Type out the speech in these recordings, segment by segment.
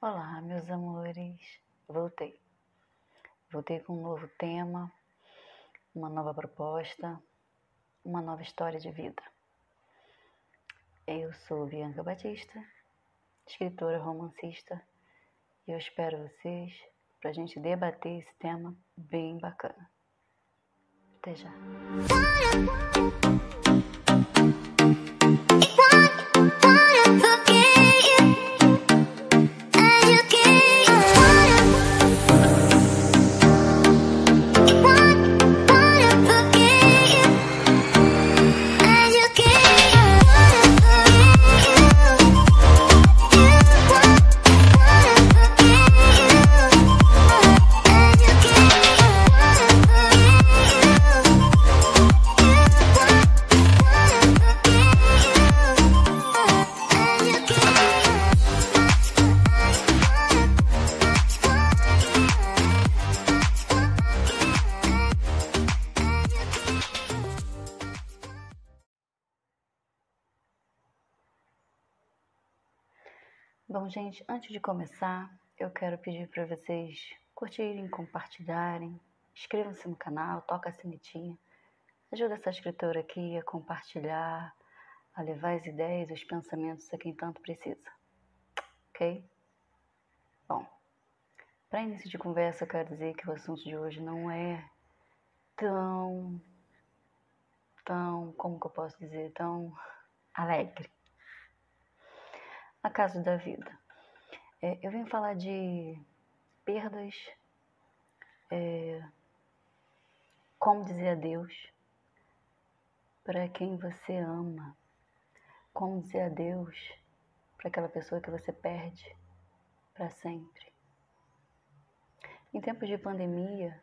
Olá, meus amores. Voltei. Voltei com um novo tema, uma nova proposta, uma nova história de vida. Eu sou Bianca Batista, escritora romancista, e eu espero vocês para a gente debater esse tema bem bacana. Até já. Antes de começar, eu quero pedir para vocês curtirem, compartilharem, inscrevam-se no canal, toca a sinetinha, ajuda essa escritora aqui a compartilhar, a levar as ideias, os pensamentos a quem tanto precisa. Ok? Bom, para início de conversa, eu quero dizer que o assunto de hoje não é tão, tão, como que eu posso dizer, tão alegre acaso da vida. É, eu venho falar de perdas, é, como dizer adeus para quem você ama, como dizer adeus para aquela pessoa que você perde para sempre. Em tempos de pandemia,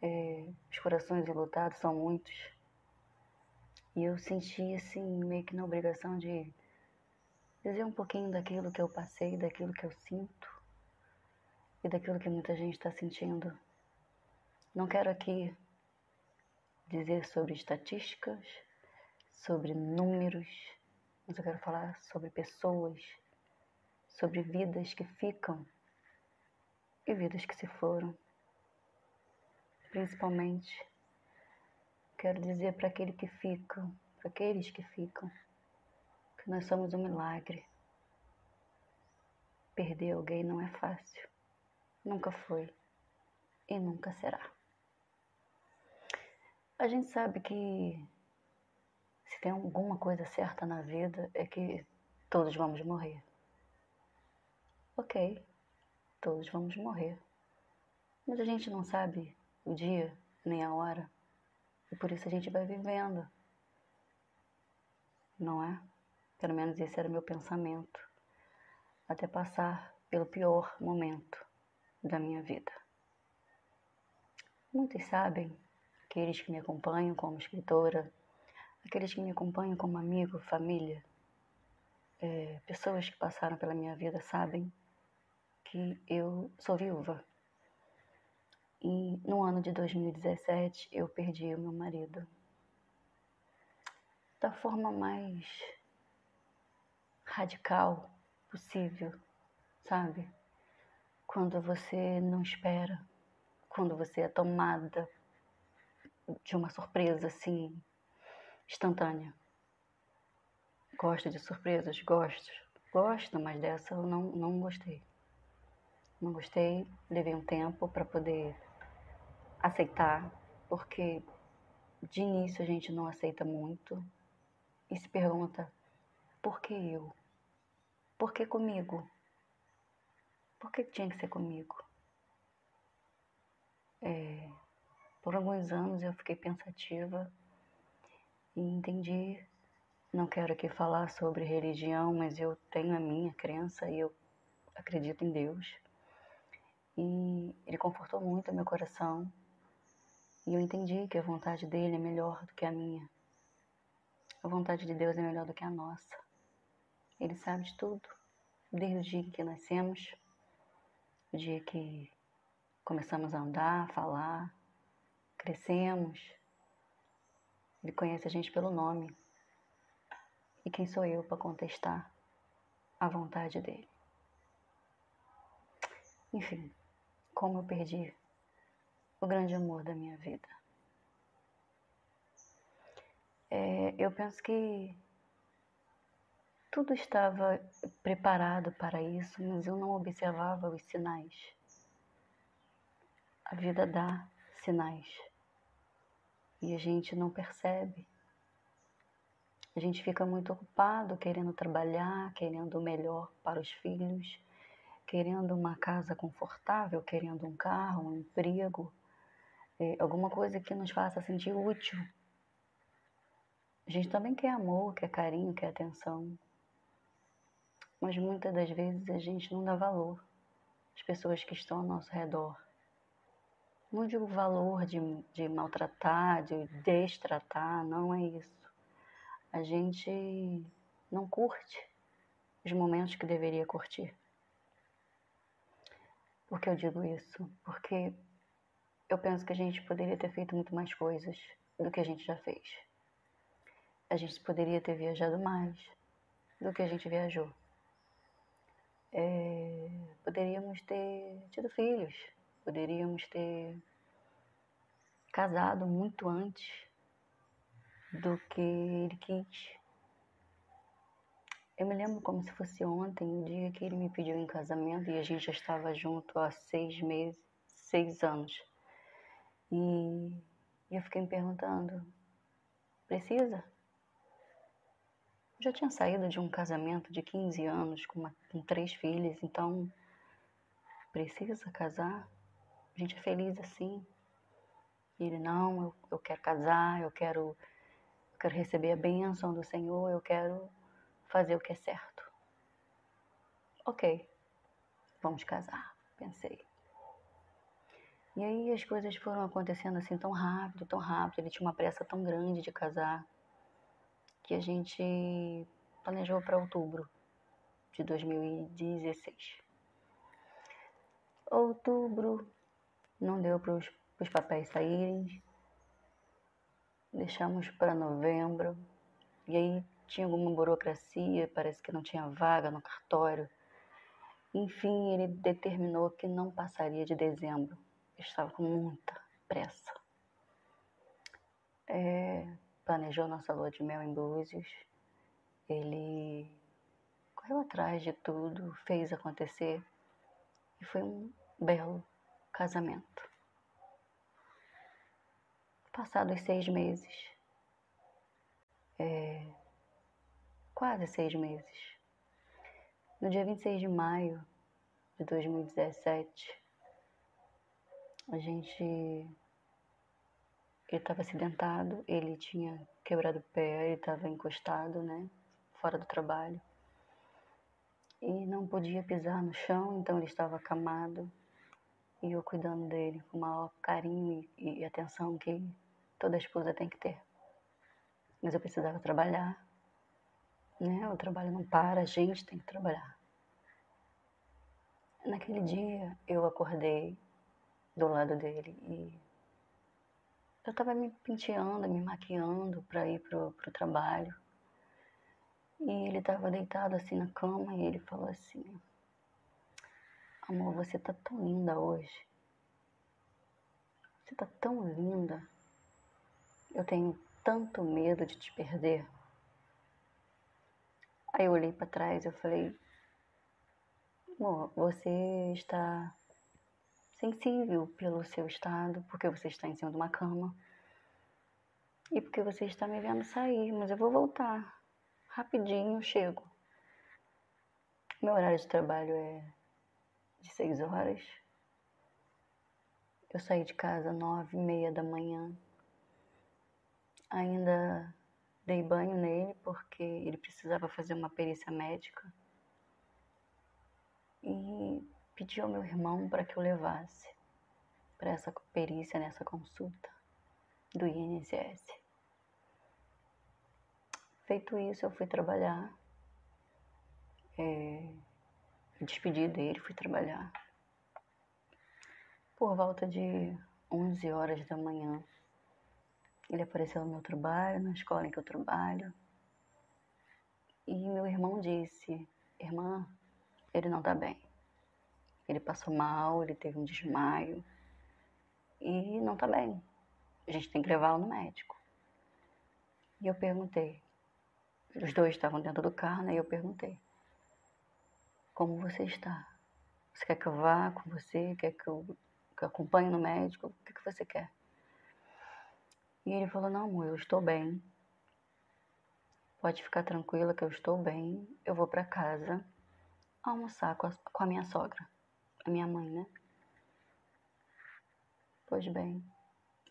é, os corações enlutados são muitos. E eu senti assim, meio que na obrigação de dizer um pouquinho daquilo que eu passei, daquilo que eu sinto e daquilo que muita gente está sentindo. Não quero aqui dizer sobre estatísticas, sobre números, mas eu quero falar sobre pessoas, sobre vidas que ficam e vidas que se foram. Principalmente, quero dizer para aquele que fica, para aqueles que ficam, que nós somos um milagre. Perder alguém não é fácil. Nunca foi e nunca será. A gente sabe que se tem alguma coisa certa na vida é que todos vamos morrer. Ok, todos vamos morrer. Mas a gente não sabe o dia nem a hora. E por isso a gente vai vivendo. Não é? Pelo menos esse era o meu pensamento, até passar pelo pior momento da minha vida. Muitos sabem, aqueles que me acompanham como escritora, aqueles que me acompanham como amigo, família, é, pessoas que passaram pela minha vida sabem que eu sou viúva. E no ano de 2017 eu perdi o meu marido. Da forma mais radical possível, sabe? Quando você não espera, quando você é tomada de uma surpresa assim instantânea. Gosto de surpresas? Gosto. Gosto, mas dessa eu não, não gostei. Não gostei, levei um tempo para poder aceitar, porque de início a gente não aceita muito e se pergunta: por que eu? Por que comigo? Por que tinha que ser comigo? É, por alguns anos eu fiquei pensativa e entendi. Não quero aqui falar sobre religião, mas eu tenho a minha crença e eu acredito em Deus. E Ele confortou muito meu coração. E eu entendi que a vontade dele é melhor do que a minha. A vontade de Deus é melhor do que a nossa. Ele sabe de tudo, desde o dia que nascemos, o dia que começamos a andar, falar, crescemos. Ele conhece a gente pelo nome. E quem sou eu para contestar a vontade dele? Enfim, como eu perdi o grande amor da minha vida. É, eu penso que tudo estava preparado para isso, mas eu não observava os sinais. A vida dá sinais e a gente não percebe. A gente fica muito ocupado querendo trabalhar, querendo o melhor para os filhos, querendo uma casa confortável, querendo um carro, um emprego, é, alguma coisa que nos faça sentir útil. A gente também quer amor, quer carinho, quer atenção, mas muitas das vezes a gente não dá valor às pessoas que estão ao nosso redor. Não digo valor de, de maltratar, de destratar, não é isso. A gente não curte os momentos que deveria curtir. Por que eu digo isso? Porque eu penso que a gente poderia ter feito muito mais coisas do que a gente já fez. A gente poderia ter viajado mais do que a gente viajou é, poderíamos ter tido filhos, poderíamos ter casado muito antes do que ele quis. Eu me lembro como se fosse ontem, o dia que ele me pediu em casamento e a gente já estava junto há seis meses, seis anos. E eu fiquei me perguntando, precisa? Já tinha saído de um casamento de 15 anos com, uma, com três filhas, então precisa casar? A gente é feliz assim. E ele, não, eu, eu quero casar, eu quero, eu quero receber a bênção do Senhor, eu quero fazer o que é certo. Ok, vamos casar, pensei. E aí as coisas foram acontecendo assim tão rápido, tão rápido. Ele tinha uma pressa tão grande de casar que a gente planejou para outubro de 2016. Outubro não deu para os papéis saírem, deixamos para novembro, e aí tinha alguma burocracia, parece que não tinha vaga no cartório. Enfim, ele determinou que não passaria de dezembro. estava com muita pressa. É, planejou nossa lua de mel em Búzios. Ele correu atrás de tudo, fez acontecer e foi um belo casamento. Passados seis meses, é, quase seis meses, no dia 26 de maio de 2017, a gente ele estava acidentado, ele tinha quebrado o pé, ele estava encostado, né? Fora do trabalho. E não podia pisar no chão, então ele estava acamado. E eu cuidando dele com o maior carinho e, e atenção que toda esposa tem que ter. Mas eu precisava trabalhar, né? O trabalho não para, a gente tem que trabalhar. Naquele dia eu acordei do lado dele e eu estava me penteando, me maquiando para ir pro, pro trabalho. E ele estava deitado assim na cama e ele falou assim: Amor, você tá tão linda hoje. Você tá tão linda. Eu tenho tanto medo de te perder. Aí eu olhei para trás e eu falei: Amor, você está sensível pelo seu estado, porque você está em cima de uma cama e porque você está me vendo sair, mas eu vou voltar. Rapidinho chego. Meu horário de trabalho é de seis horas. Eu saí de casa nove e meia da manhã. Ainda dei banho nele porque ele precisava fazer uma perícia médica. E pedi ao meu irmão para que eu levasse para essa perícia, nessa consulta do INSS. Feito isso, eu fui trabalhar. É, despedi dele, fui trabalhar. Por volta de 11 horas da manhã, ele apareceu no meu trabalho, na escola em que eu trabalho. E meu irmão disse: Irmã, ele não tá bem. Ele passou mal, ele teve um desmaio e não tá bem. A gente tem que levá-lo no médico. E eu perguntei. Os dois estavam dentro do carro, né? E eu perguntei: Como você está? Você quer que eu vá com você? Quer que eu, que eu acompanhe no médico? O que, que você quer? E ele falou: Não, amor, eu estou bem. Pode ficar tranquila que eu estou bem. Eu vou para casa almoçar com a, com a minha sogra, a minha mãe, né? Pois bem,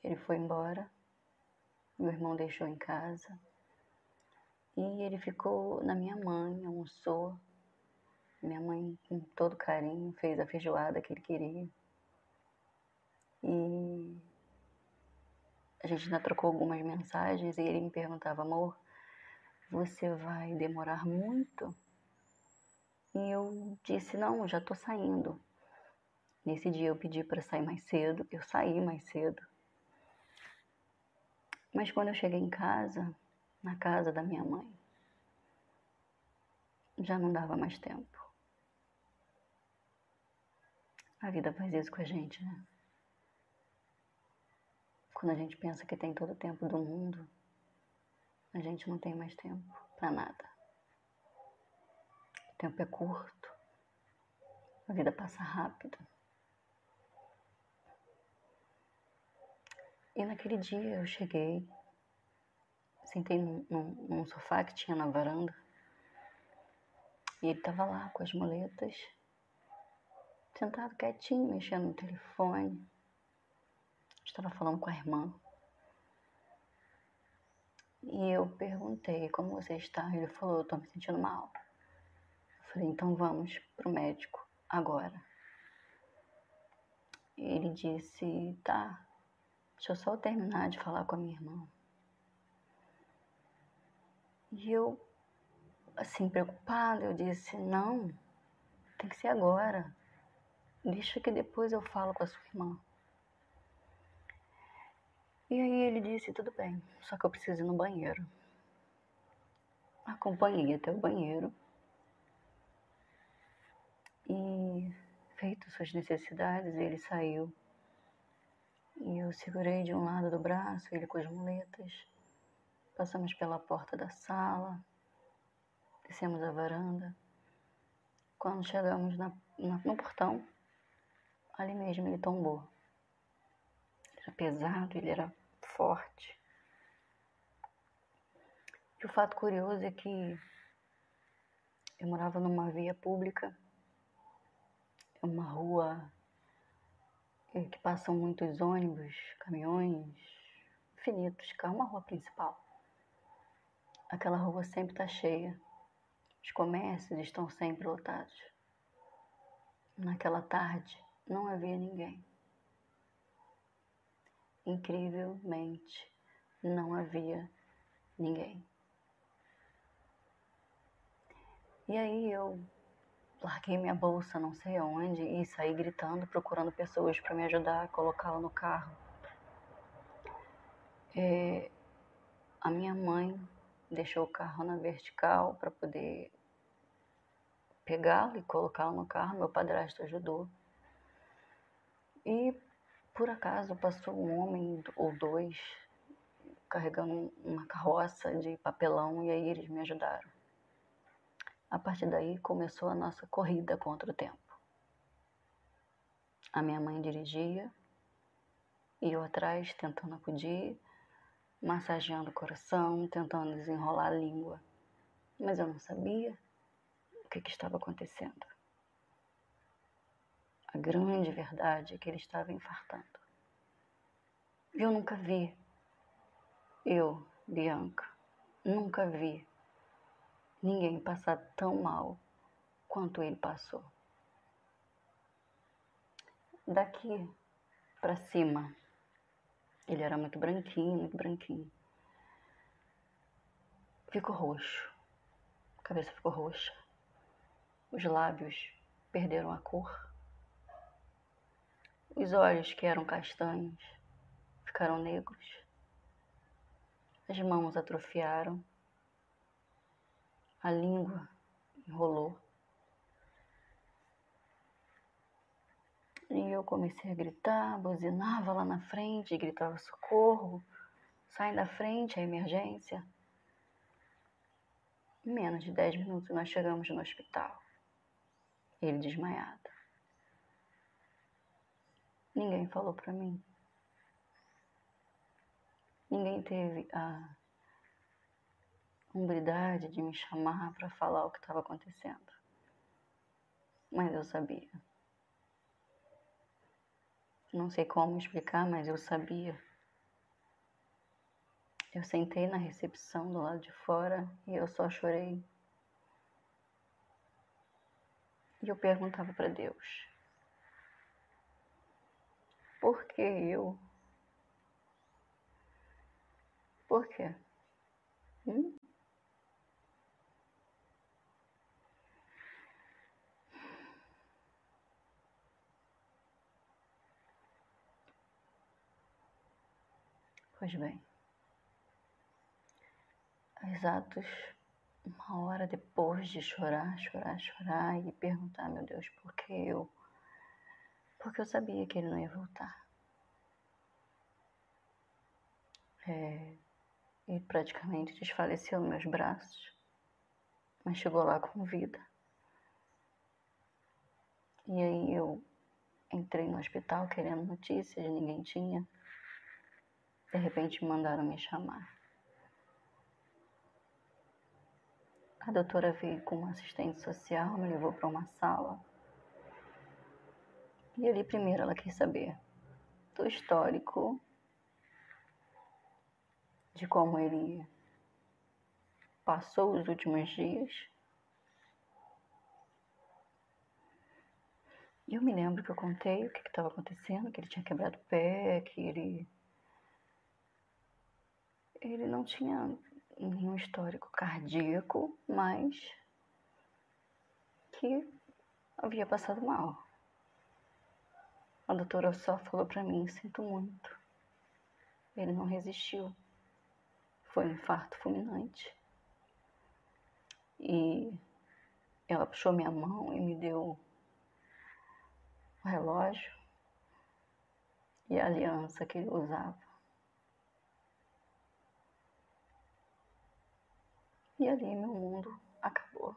ele foi embora. Meu irmão deixou em casa. E ele ficou na minha mãe, almoçou. Minha mãe, com todo carinho, fez a feijoada que ele queria. E a gente ainda trocou algumas mensagens e ele me perguntava, amor, você vai demorar muito? E eu disse, não, já tô saindo. Nesse dia eu pedi para sair mais cedo, eu saí mais cedo. Mas quando eu cheguei em casa, na casa da minha mãe, já não dava mais tempo. A vida faz isso com a gente, né? Quando a gente pensa que tem todo o tempo do mundo, a gente não tem mais tempo para nada. O tempo é curto, a vida passa rápido. E naquele dia eu cheguei, sentei num, num, num sofá que tinha na varanda. E ele estava lá com as muletas, sentado quietinho, mexendo no telefone. Estava falando com a irmã. E eu perguntei como você está. Ele falou, eu estou me sentindo mal. Eu falei, então vamos pro médico agora. Ele disse, tá, Deixa eu só terminar de falar com a minha irmã. E eu, assim, preocupada, eu disse: Não, tem que ser agora. Deixa que depois eu falo com a sua irmã. E aí ele disse: Tudo bem, só que eu preciso ir no banheiro. Acompanhei até o banheiro. E, feito suas necessidades, ele saiu. E eu segurei de um lado do braço, ele com as muletas. Passamos pela porta da sala, descemos a varanda. Quando chegamos na, na, no portão, ali mesmo ele tombou. Era pesado, ele era forte. E o fato curioso é que eu morava numa via pública, uma rua que passam muitos ônibus, caminhões, infinitos, é uma rua principal. Aquela rua sempre está cheia. Os comércios estão sempre lotados. Naquela tarde não havia ninguém. Incrivelmente, não havia ninguém. E aí eu larguei minha bolsa não sei onde e saí gritando, procurando pessoas para me ajudar a colocá-la no carro. É, a minha mãe deixou o carro na vertical para poder pegá-lo e colocá-lo no carro. Meu padrasto ajudou. E por acaso passou um homem ou dois carregando uma carroça de papelão e aí eles me ajudaram. A partir daí começou a nossa corrida contra o tempo. A minha mãe dirigia e eu atrás tentando acudir, massageando o coração, tentando desenrolar a língua. Mas eu não sabia o que, que estava acontecendo. A grande verdade é que ele estava infartando. Eu nunca vi, eu, Bianca, nunca vi ninguém passar tão mal quanto ele passou. Daqui para cima, ele era muito branquinho, muito branquinho. Ficou roxo, a cabeça ficou roxa, os lábios perderam a cor, os olhos que eram castanhos ficaram negros, as mãos atrofiaram a língua enrolou. E eu comecei a gritar, buzinava lá na frente, gritava socorro, sai da frente, a emergência. Em menos de 10 minutos nós chegamos no hospital. Ele desmaiado. Ninguém falou para mim. Ninguém teve a humildade de me chamar para falar o que estava acontecendo. Mas eu sabia. Não sei como explicar, mas eu sabia. Eu sentei na recepção do lado de fora e eu só chorei. E eu perguntava para Deus: Por que eu? Por quê? Hum? Pois bem, exatos uma hora depois de chorar, chorar, chorar e perguntar, meu Deus, por que eu? Porque eu sabia que ele não ia voltar. É, praticamente desfaleceu nos meus braços, mas chegou lá com vida. E aí eu entrei no hospital querendo notícias, ninguém tinha. De repente mandaram me chamar. A doutora veio com uma assistente social, me levou para uma sala. E ali primeiro ela quis saber do histórico, de como ele passou os últimos dias. E eu me lembro que eu contei o que estava acontecendo, que ele tinha quebrado o pé, que ele ele não tinha nenhum histórico cardíaco, mas que havia passado mal. A doutora só falou para mim: sinto muito. Ele não resistiu. Foi um infarto fulminante. E ela puxou minha mão e me deu o relógio e a aliança que ele usava. E ali meu mundo acabou.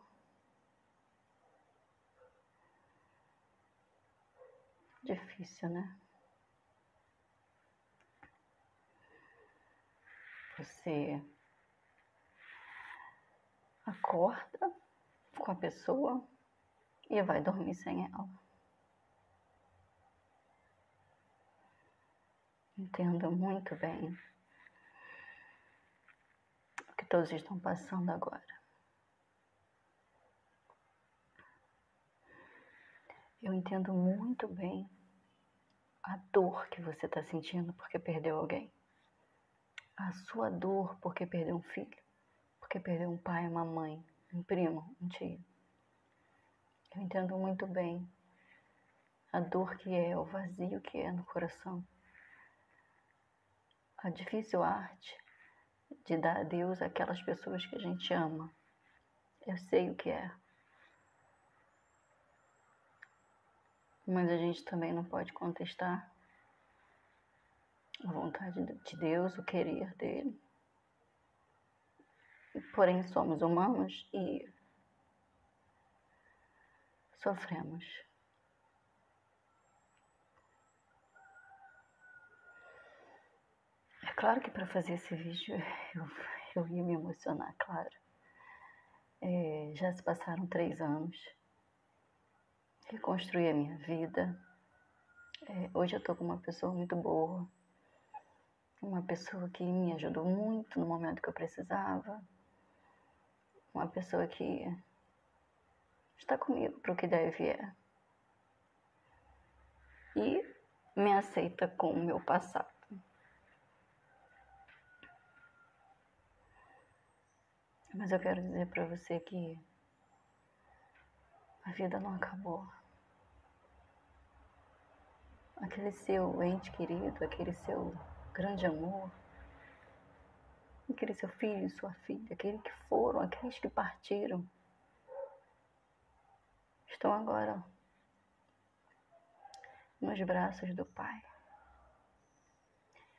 Difícil, né? Você acorda com a pessoa e vai dormir sem ela. Entenda muito bem que todos estão passando agora. Eu entendo muito bem a dor que você está sentindo porque perdeu alguém. A sua dor porque perdeu um filho, porque perdeu um pai, uma mãe, um primo, um tio. Eu entendo muito bem a dor que é, o vazio que é no coração. A difícil arte de dar a Deus aquelas pessoas que a gente ama. Eu sei o que é. Mas a gente também não pode contestar a vontade de Deus, o querer dele. Porém, somos humanos e sofremos. Claro que para fazer esse vídeo eu, eu ia me emocionar, claro. É, já se passaram três anos. Reconstruí a minha vida. É, hoje eu estou com uma pessoa muito boa. Uma pessoa que me ajudou muito no momento que eu precisava. Uma pessoa que está comigo para o que deve vier. E me aceita com o meu passado. Mas eu quero dizer para você que a vida não acabou. Aquele seu ente querido, aquele seu grande amor, aquele seu filho, sua filha, aqueles que foram, aqueles que partiram, estão agora nos braços do Pai.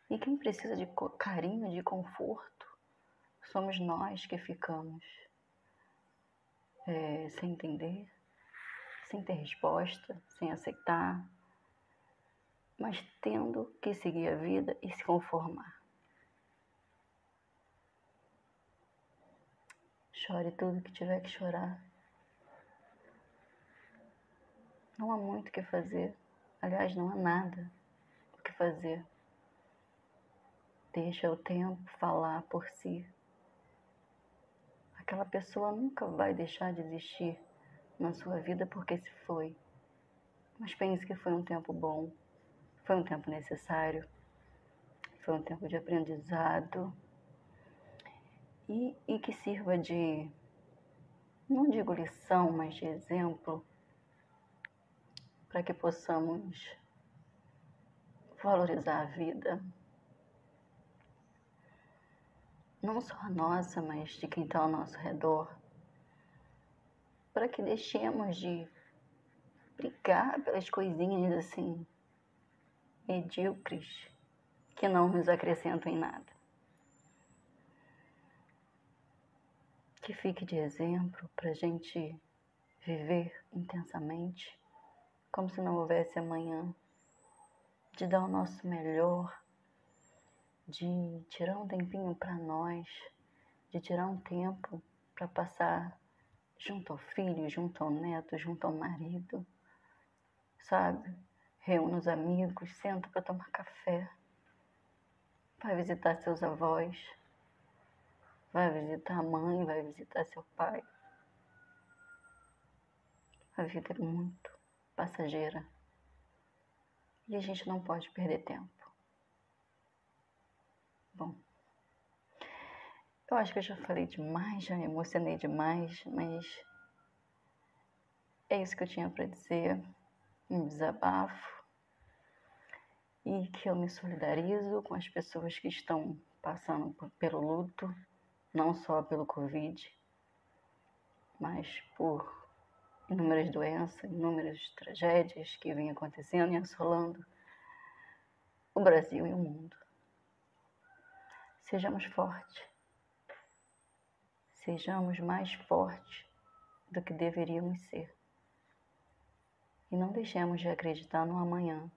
E quem precisa de carinho, de conforto, somos nós que ficamos é, sem entender, sem ter resposta, sem aceitar, mas tendo que seguir a vida e se conformar. Chore tudo que tiver que chorar. Não há muito o que fazer. Aliás, não há nada o que fazer. Deixa o tempo falar por si. Aquela pessoa nunca vai deixar de existir na sua vida porque se foi. Mas pense que foi um tempo bom, foi um tempo necessário, foi um tempo de aprendizado e, e que sirva de, não digo lição, mas de exemplo para que possamos valorizar a vida. Não só a nossa, mas de quem está ao nosso redor. Para que deixemos de brigar pelas coisinhas assim, medíocres, que não nos acrescentam em nada. Que fique de exemplo para a gente viver intensamente como se não houvesse amanhã, de dar o nosso melhor, de tirar um tempinho para nós, de tirar um tempo para passar junto ao filho, junto ao neto, junto ao marido, sabe? Reúne os amigos, senta para tomar café, vai visitar seus avós, vai visitar a mãe, vai visitar seu pai. A vida é muito passageira. E a gente não pode perder tempo. Bom, eu acho que eu já falei demais, já me emocionei demais, mas é isso que eu tinha para dizer, um desabafo. E que eu me solidarizo com as pessoas que estão passando pelo luto, não só pelo Covid, mas por inúmeras doenças, inúmeras tragédias que vêm acontecendo e assolando o Brasil e o mundo. Sejamos fortes. Sejamos mais fortes do que deveríamos ser. E não deixemos de acreditar no amanhã.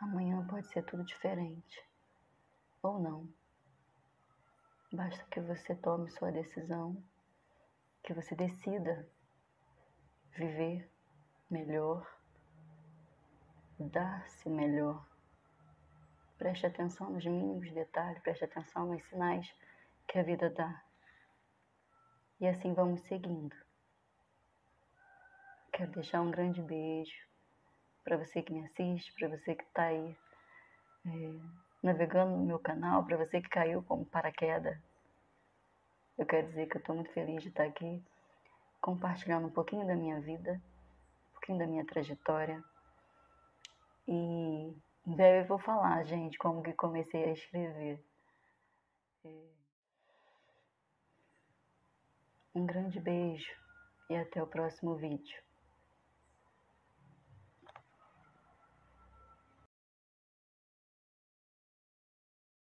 Amanhã pode ser tudo diferente. Ou não. Basta que você tome sua decisão que você decida viver melhor, dar-se melhor. Preste atenção nos mínimos detalhes, preste atenção nos sinais que a vida dá. E assim vamos seguindo. Quero deixar um grande beijo para você que me assiste, para você que está aí é, navegando no meu canal, para você que caiu como paraquedas eu quero dizer que eu estou muito feliz de estar aqui compartilhando um pouquinho da minha vida, um pouquinho da minha trajetória. E em breve eu vou falar, gente, como que comecei a escrever. É. Um grande beijo e até o próximo vídeo.